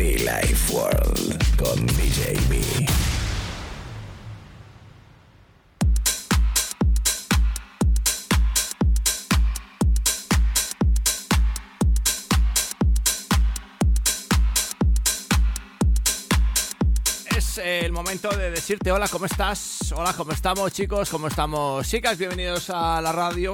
Be Life World con DJ B. El momento de decirte hola, ¿cómo estás? Hola, ¿cómo estamos chicos? ¿Cómo estamos chicas? Bienvenidos a la radio.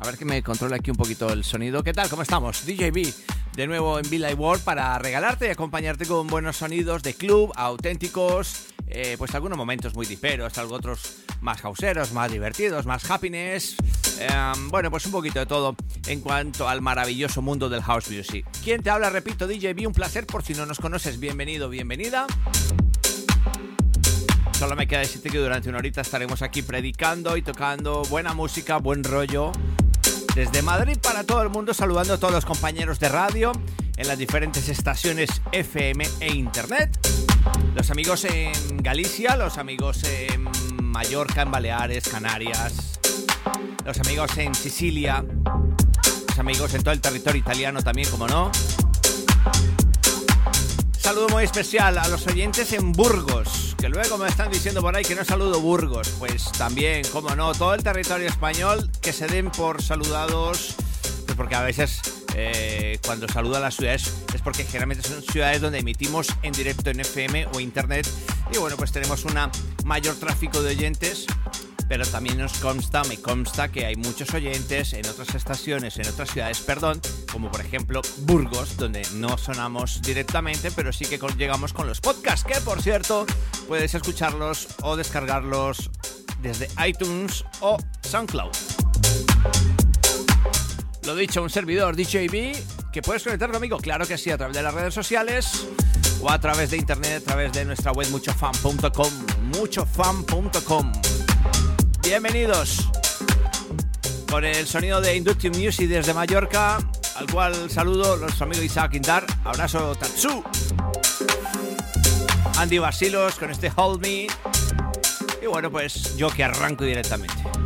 A ver que me controle aquí un poquito el sonido. ¿Qué tal? ¿Cómo estamos? DJ B, de nuevo en Live World para regalarte y acompañarte con buenos sonidos de club, auténticos, eh, pues algunos momentos muy diperos, algo otros más hauseros, más divertidos, más happiness. Eh, bueno, pues un poquito de todo en cuanto al maravilloso mundo del house music. ¿Quién te habla? Repito, DJ B, un placer por si no nos conoces. Bienvenido, bienvenida. Solo me queda decirte que durante una horita estaremos aquí predicando y tocando buena música, buen rollo. Desde Madrid para todo el mundo, saludando a todos los compañeros de radio en las diferentes estaciones FM e Internet. Los amigos en Galicia, los amigos en Mallorca, en Baleares, Canarias. Los amigos en Sicilia. Los amigos en todo el territorio italiano también, como no. Saludo muy especial a los oyentes en Burgos, que luego me están diciendo por ahí que no saludo Burgos. Pues también, como no, todo el territorio español que se den por saludados, pues porque a veces eh, cuando saludo a las ciudades es porque generalmente son ciudades donde emitimos en directo en FM o Internet y bueno, pues tenemos un mayor tráfico de oyentes pero también nos consta, me consta que hay muchos oyentes en otras estaciones, en otras ciudades, perdón, como por ejemplo Burgos, donde no sonamos directamente, pero sí que llegamos con los podcasts, que por cierto puedes escucharlos o descargarlos desde iTunes o SoundCloud. Lo dicho, un servidor DJB, que puedes conectar conmigo, claro que sí, a través de las redes sociales o a través de internet, a través de nuestra web muchofan.com, muchofan.com. Bienvenidos con el sonido de Inductive Music desde Mallorca, al cual saludo los amigos Isaac Quintar, abrazo Tatsu, Andy Basilos con este Hold Me, y bueno, pues yo que arranco directamente.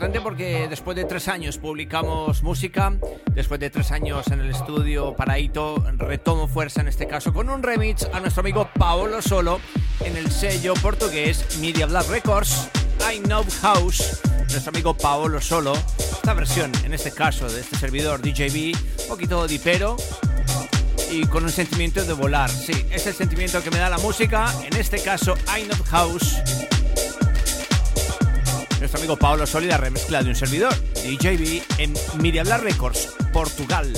Importante porque después de tres años publicamos música, después de tres años en el estudio Paraito, retomo fuerza en este caso con un remix a nuestro amigo Paolo Solo en el sello portugués Media Black Records, I Know House. Nuestro amigo Paolo Solo, esta versión en este caso de este servidor DJB, un poquito dipero, y con un sentimiento de volar. Sí, es el sentimiento que me da la música, en este caso I Not House. Nuestro amigo Paolo Sólida remezcla de un servidor, DJB, en Miriam Records, Portugal.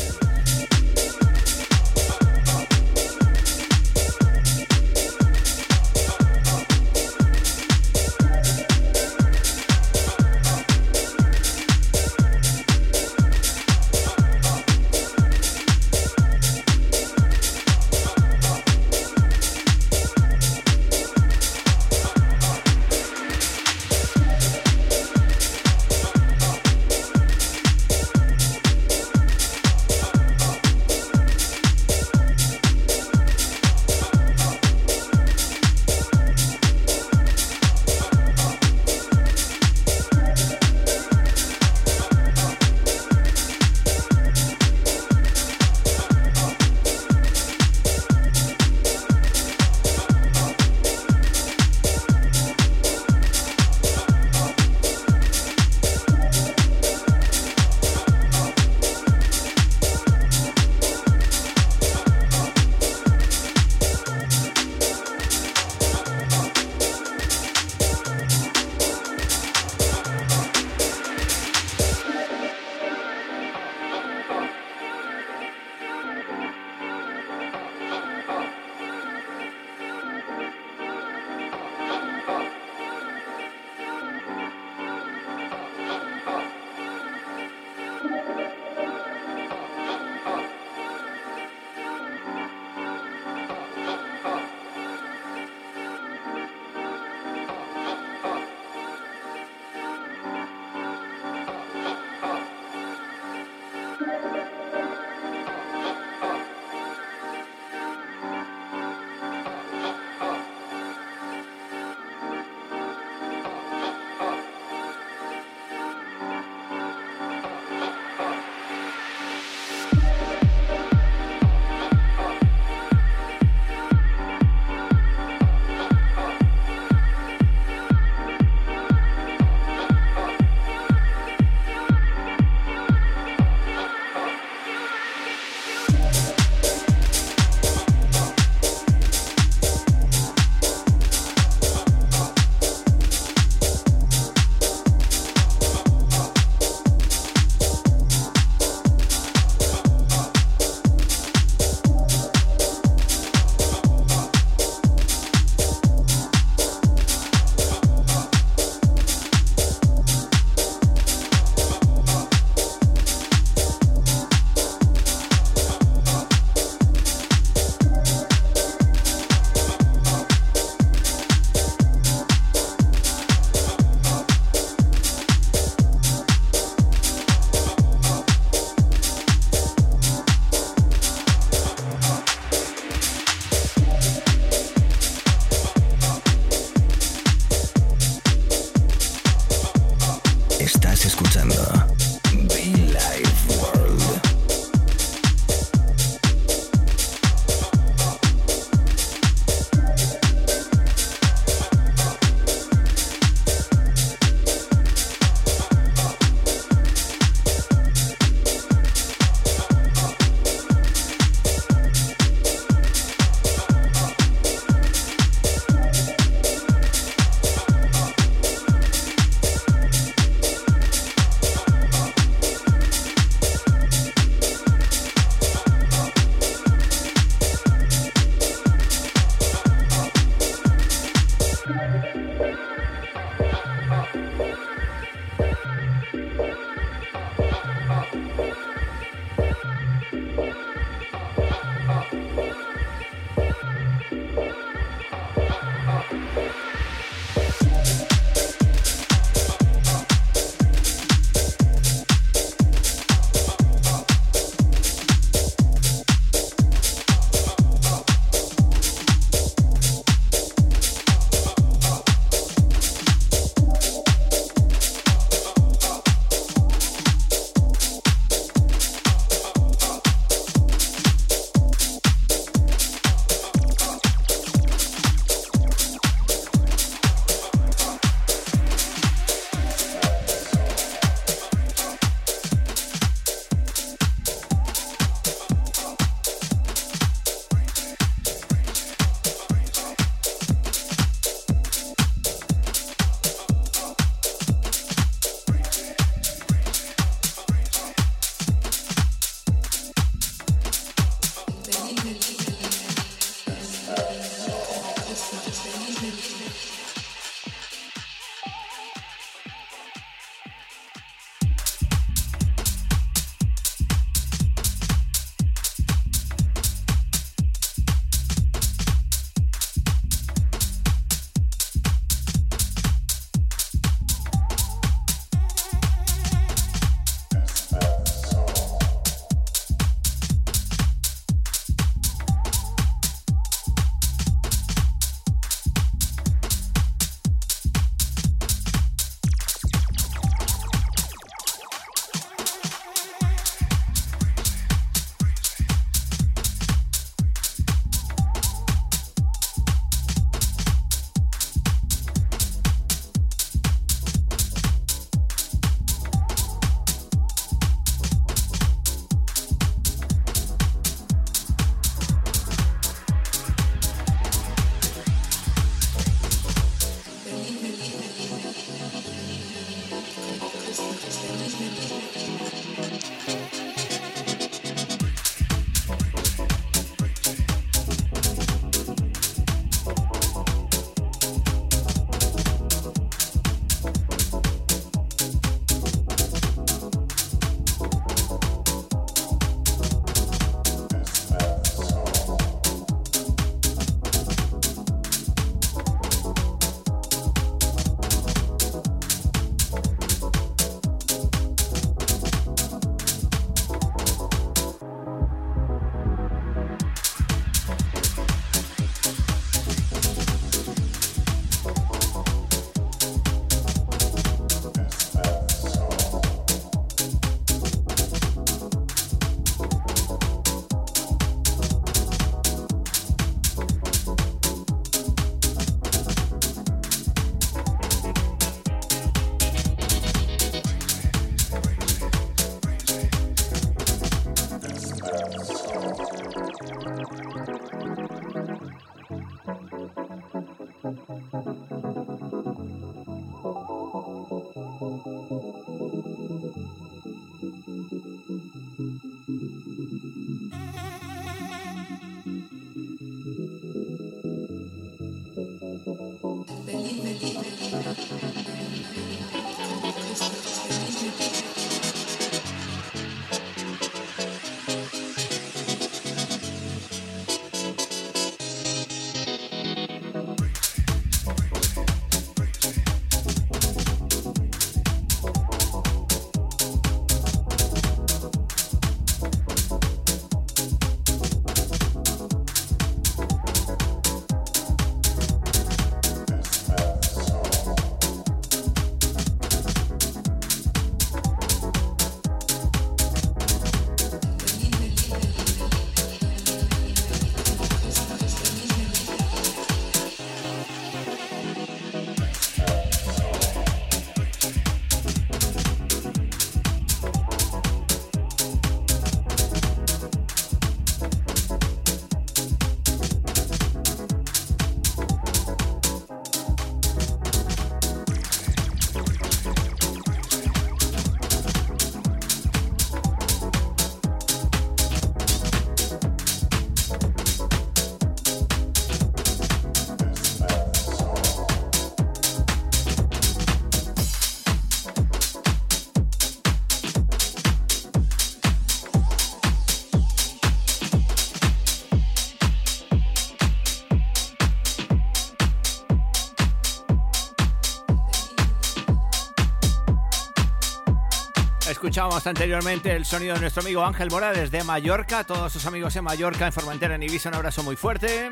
Escuchábamos anteriormente el sonido de nuestro amigo Ángel Morales de Mallorca. Todos sus amigos en Mallorca, en Formentera, en Ibiza, un abrazo muy fuerte.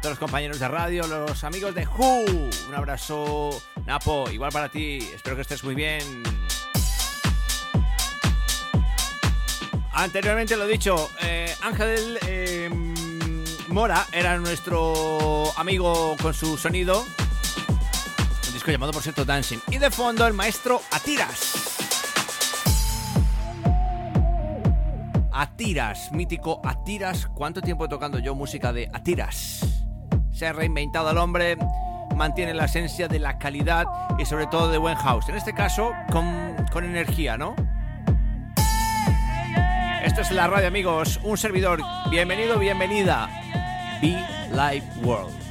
Todos los compañeros de radio, los amigos de Who, un abrazo. Napo, igual para ti. Espero que estés muy bien. Anteriormente lo dicho, eh, Ángel eh, Mora era nuestro amigo con su sonido. Un disco llamado, por cierto, Dancing. Y de fondo, el maestro Atiras. Atiras, mítico Atiras. ¿Cuánto tiempo tocando yo música de Atiras? Se ha reinventado al hombre, mantiene la esencia de la calidad y sobre todo de buen house. En este caso, con, con energía, ¿no? Esto es la radio, amigos. Un servidor. Bienvenido, bienvenida. Be Live World.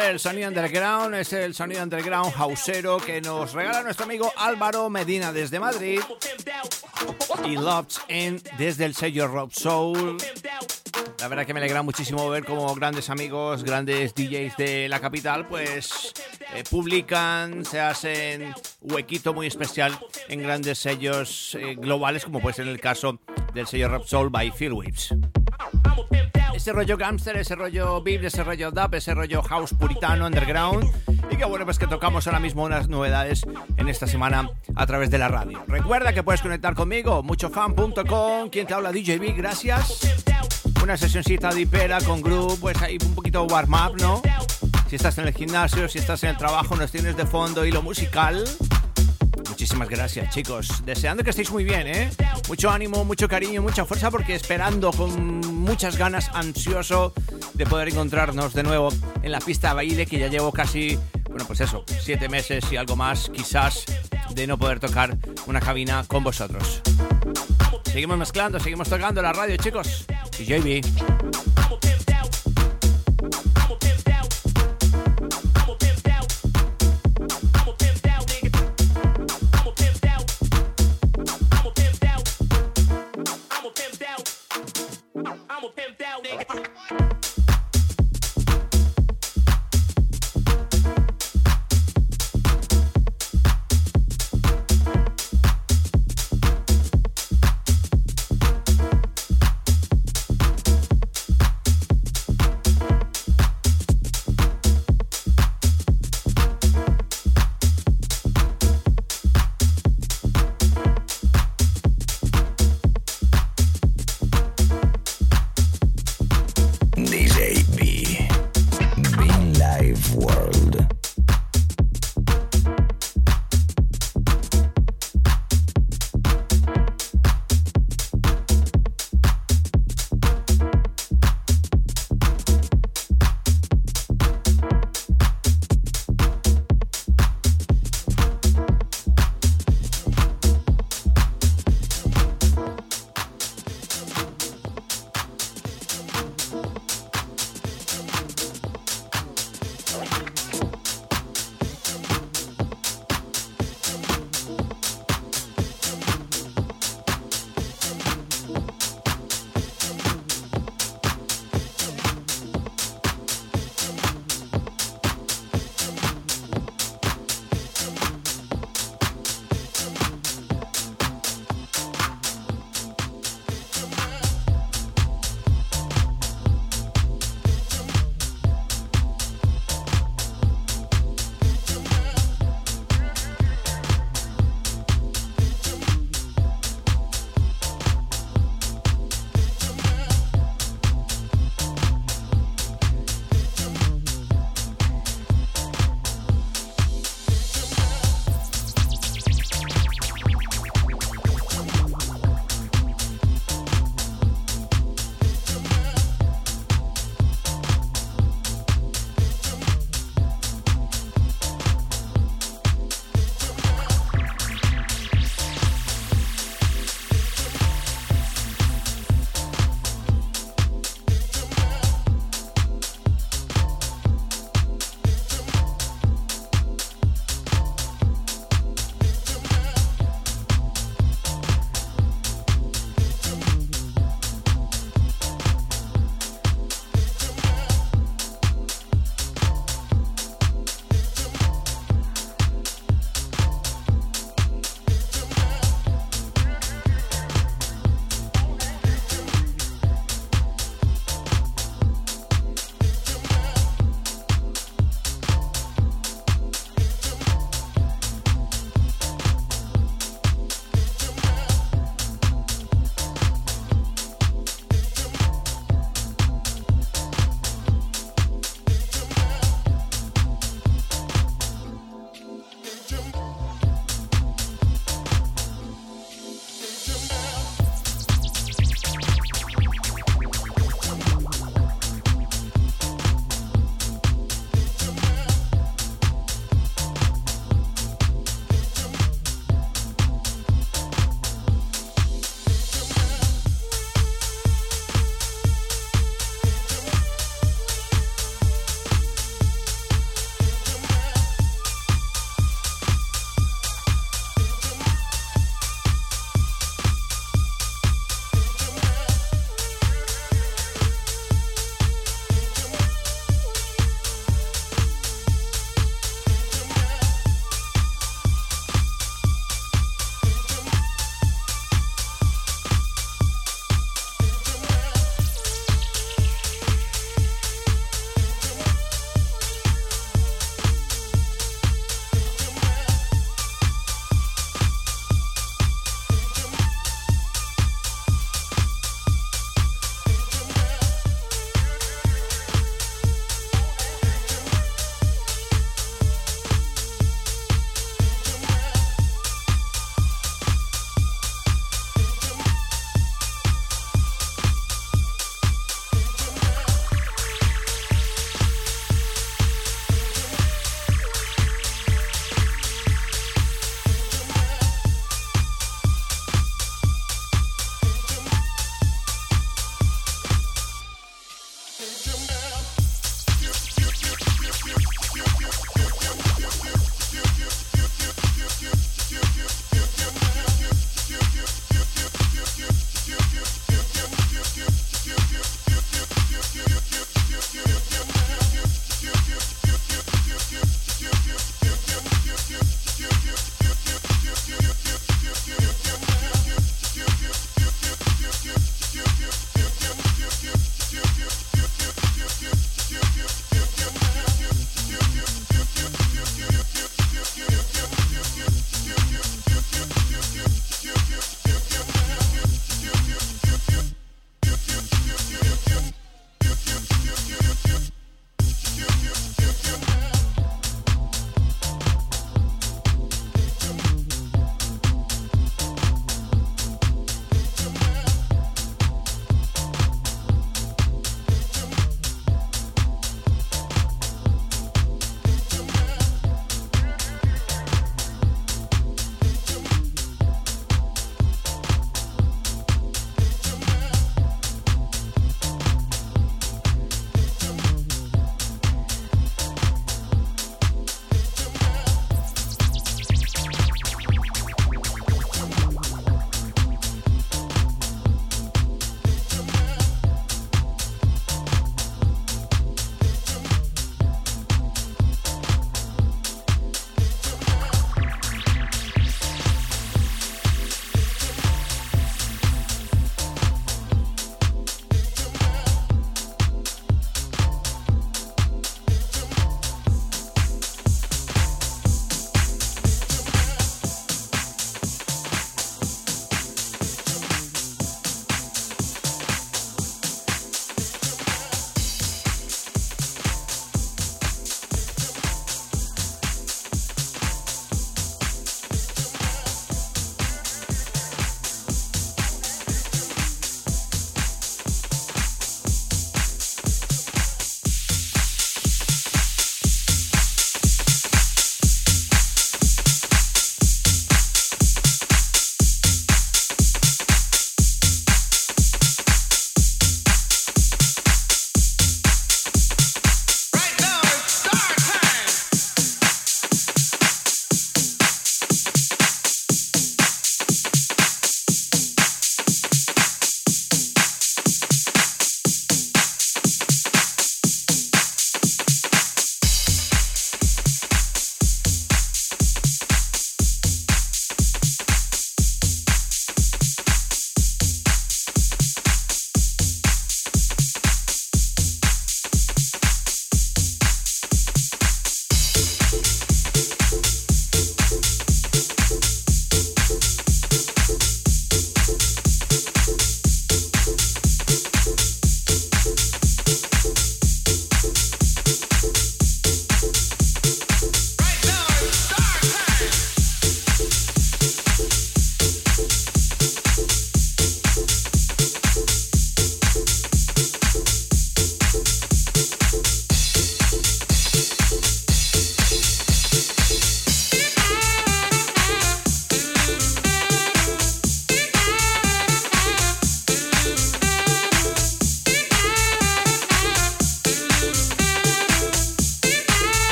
El sonido underground, es el sonido underground hausero que nos regala nuestro amigo Álvaro Medina desde Madrid y Loves en desde el sello Rob Soul. La verdad que me alegra muchísimo ver cómo grandes amigos, grandes DJs de la capital, pues eh, publican, se hacen huequito muy especial en grandes sellos eh, globales, como puede ser en el caso del sello Rob Soul by Phil Weaves ese rollo gangster, ese rollo beat, ese rollo dub, ese rollo house puritano, underground. Y que bueno, pues que tocamos ahora mismo unas novedades en esta semana a través de la radio. Recuerda que puedes conectar conmigo, muchofan.com, quien te habla DJB, gracias. Una sesioncita de hipera con groove, pues ahí un poquito warm up, ¿no? Si estás en el gimnasio, si estás en el trabajo, nos tienes de fondo y lo musical. Muchísimas gracias, chicos. Deseando que estéis muy bien, ¿eh? Mucho ánimo, mucho cariño, mucha fuerza, porque esperando con muchas ganas, ansioso de poder encontrarnos de nuevo en la pista baile, que ya llevo casi, bueno, pues eso, siete meses y algo más, quizás, de no poder tocar una cabina con vosotros. Seguimos mezclando, seguimos tocando la radio, chicos. Y JB.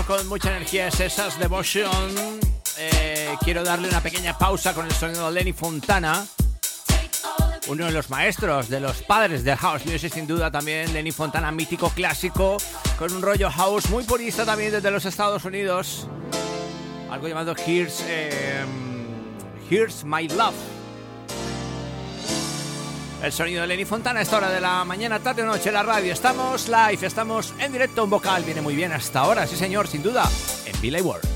Con mucha energía, es esas Devotion, eh, quiero darle una pequeña pausa con el sonido de Lenny Fontana. Uno de los maestros, de los padres del house music, sin duda también, Lenny Fontana, mítico clásico, con un rollo house muy purista también desde los Estados Unidos. Algo llamado Here's, eh, Here's My Love. El sonido de Lenny Fontana a esta hora de la mañana, tarde o noche en la radio. Estamos live, estamos en directo, un vocal viene muy bien hasta ahora, sí señor, sin duda, en Billy World.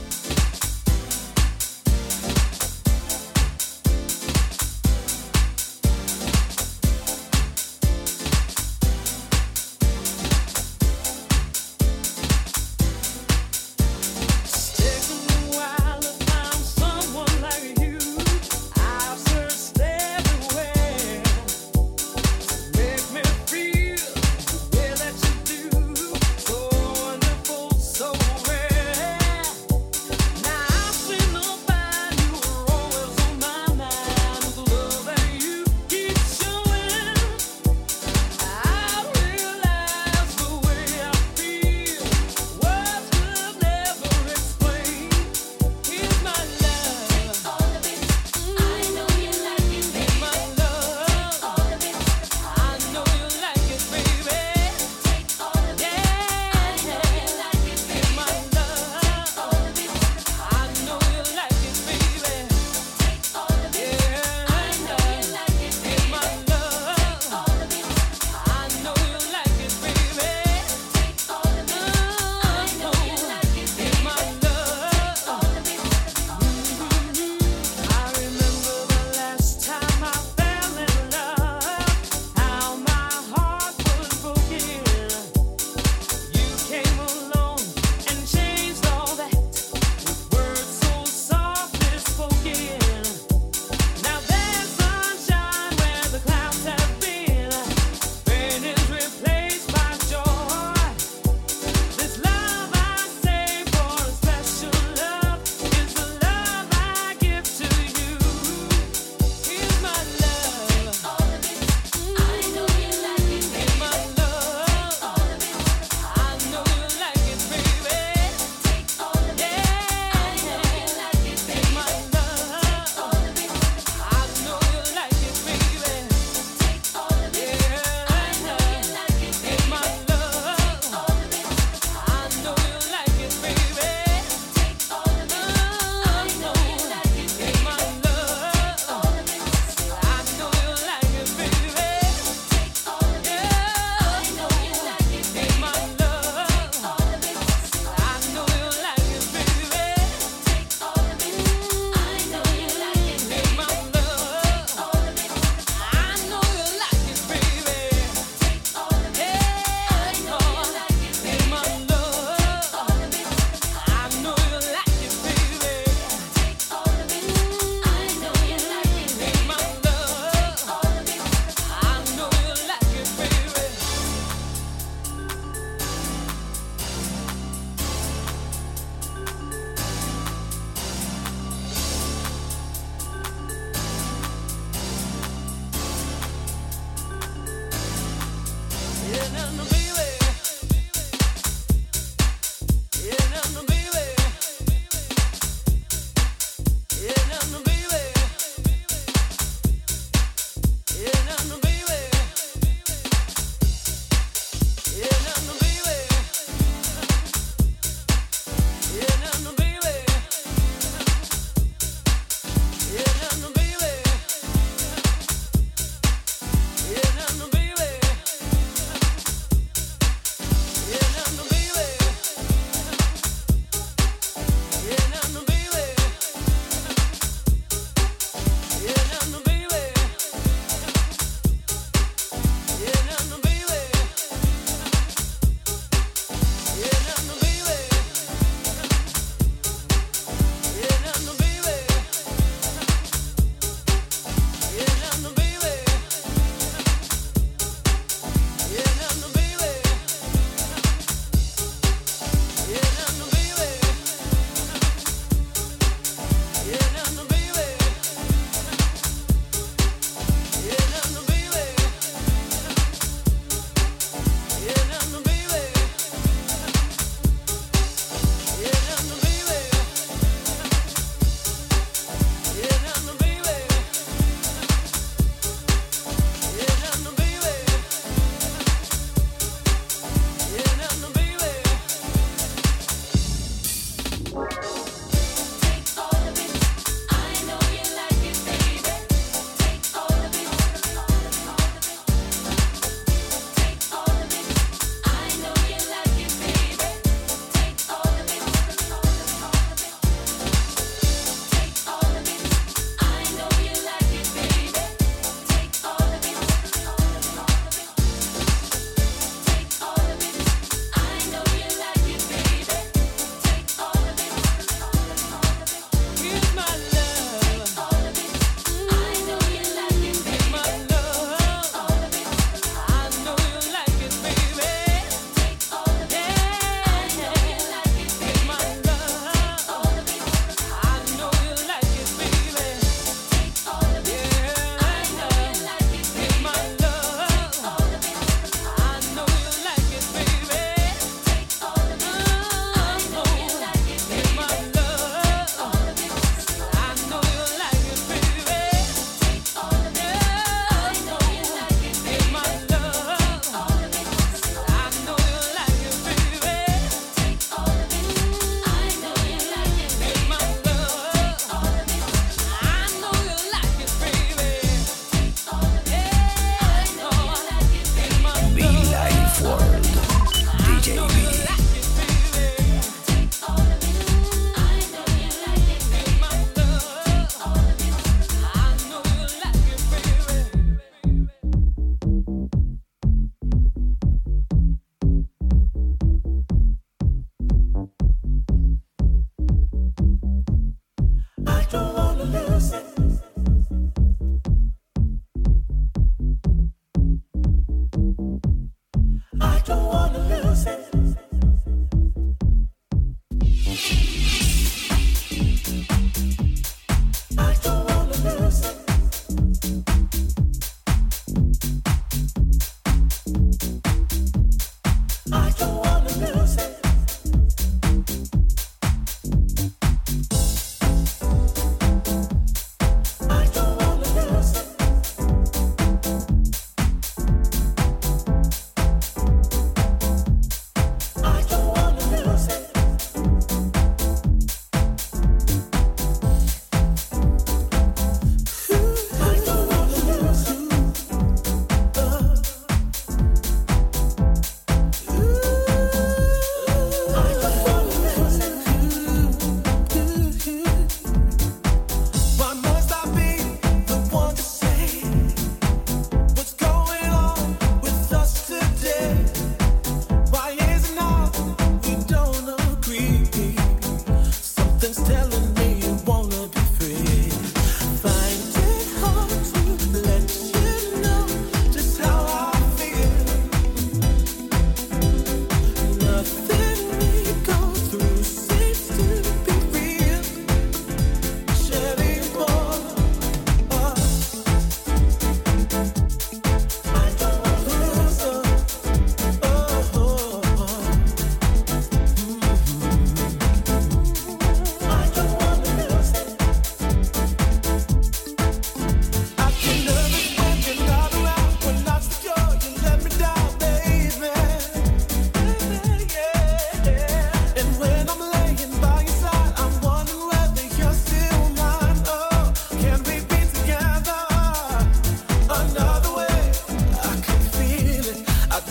you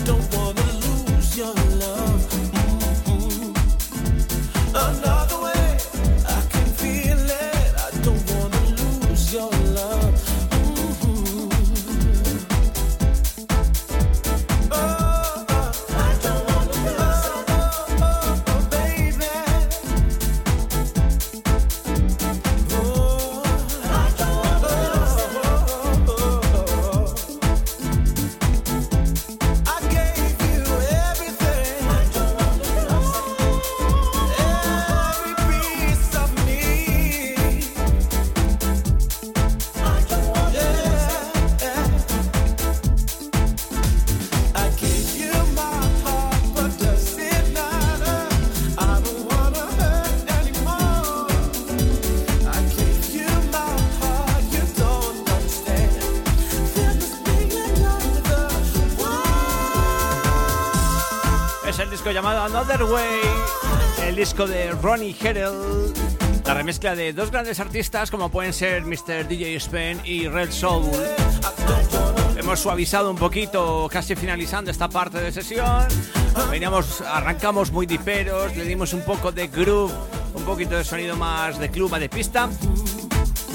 don't want llamado Another Way, el disco de Ronnie Herel, la remezcla de dos grandes artistas como pueden ser Mr. DJ Spain y Red Soul. Hemos suavizado un poquito, casi finalizando esta parte de sesión. Veníamos, arrancamos muy diperos, le dimos un poco de groove, un poquito de sonido más de club, de pista.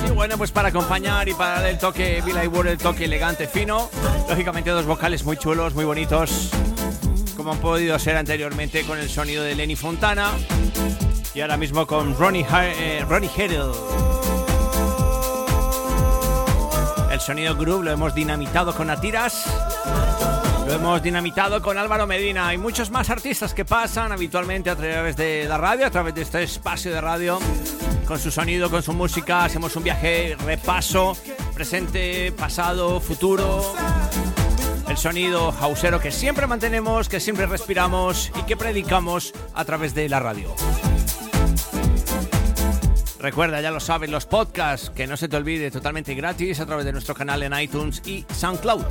Y bueno, pues para acompañar y para dar el toque Billy Ward, el toque elegante, fino. Lógicamente dos vocales muy chulos, muy bonitos han podido ser anteriormente con el sonido de Lenny Fontana. Y ahora mismo con Ronnie, eh, Ronnie El sonido groove lo hemos dinamitado con Atiras, lo hemos dinamitado con Álvaro Medina. Y muchos más artistas que pasan habitualmente a través de la radio, a través de este espacio de radio, con su sonido, con su música. Hacemos un viaje, repaso, presente, pasado, futuro el sonido hausero que siempre mantenemos, que siempre respiramos y que predicamos a través de la radio. Recuerda, ya lo sabes, los podcasts, que no se te olvide, totalmente gratis a través de nuestro canal en iTunes y SoundCloud.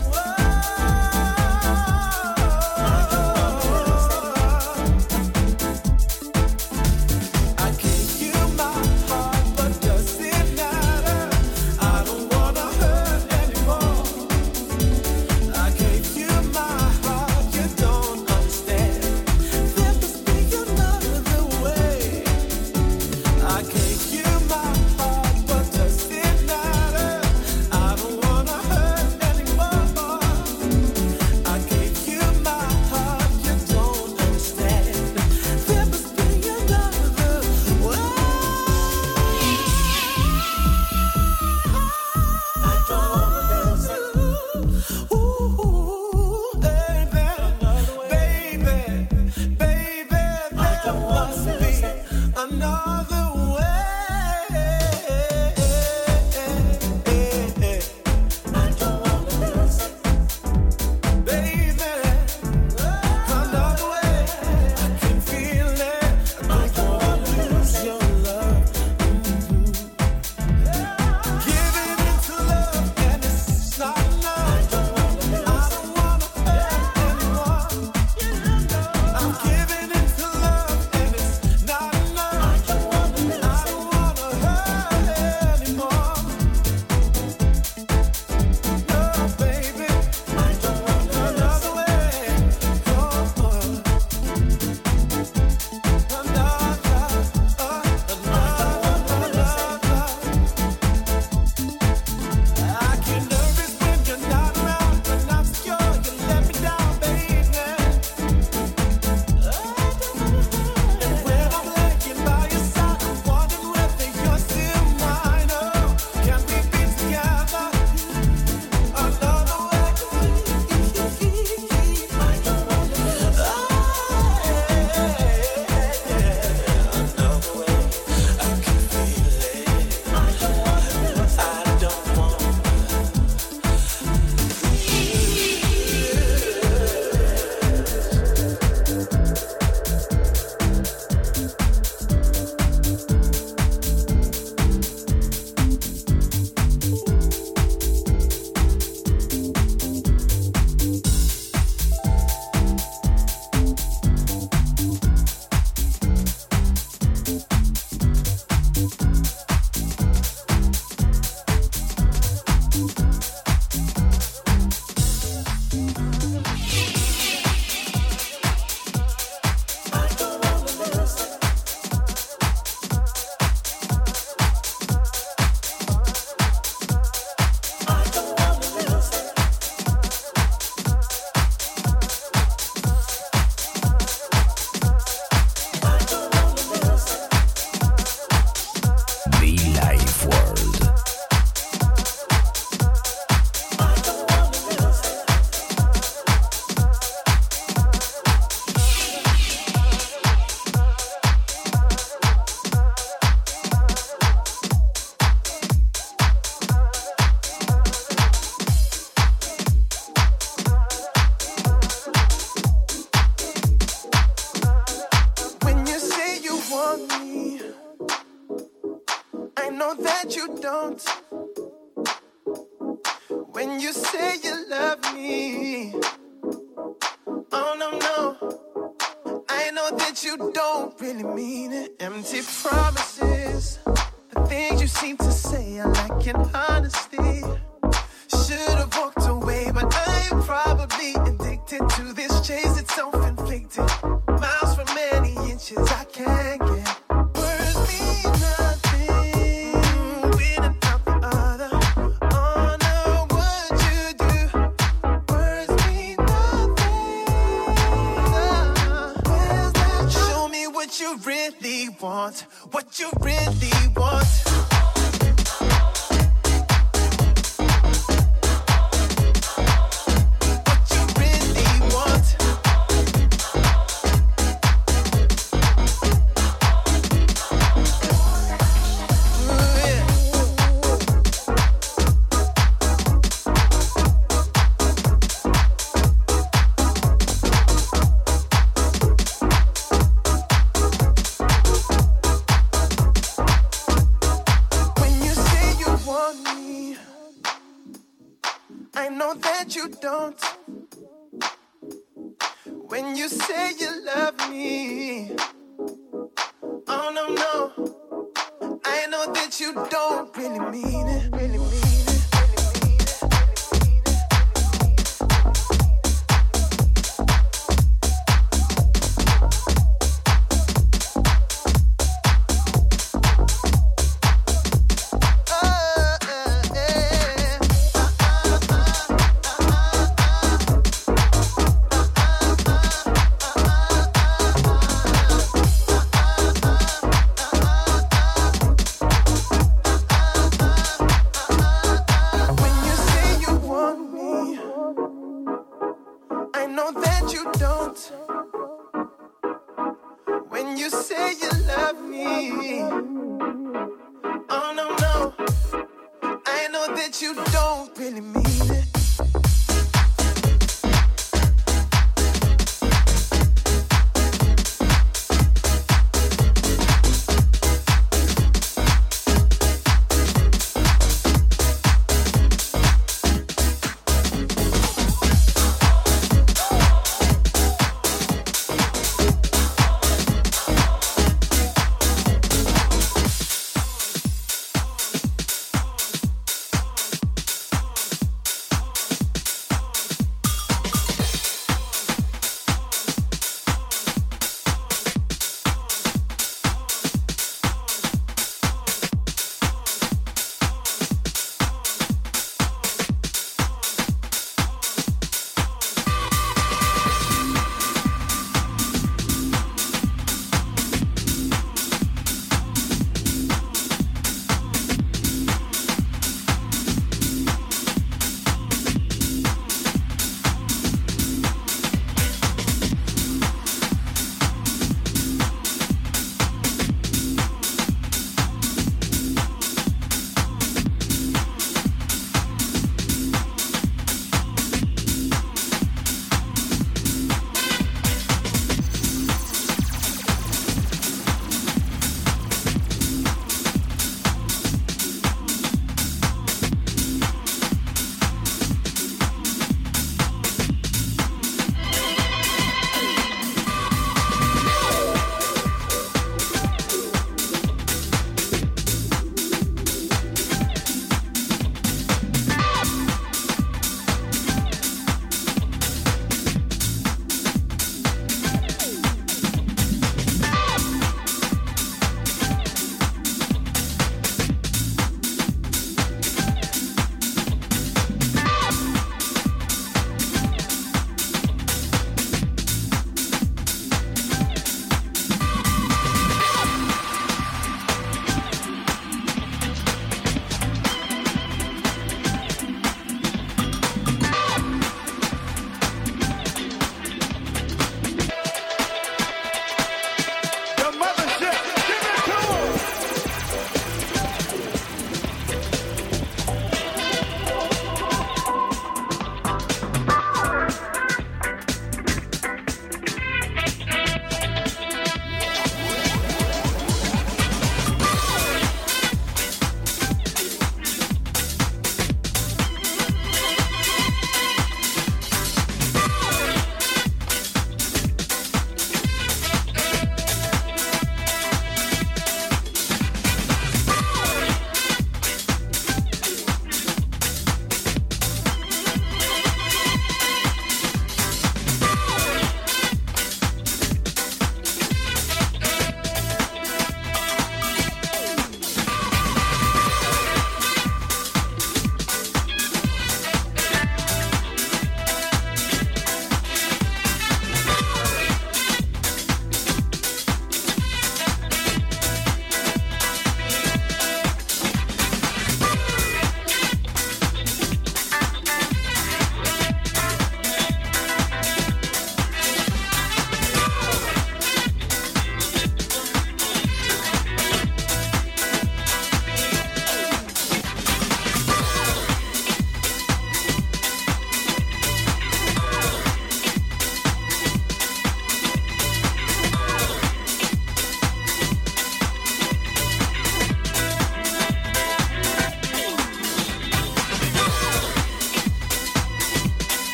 know that you don't. When you say you love me, oh no, no. I know that you don't really mean it. Empty promise.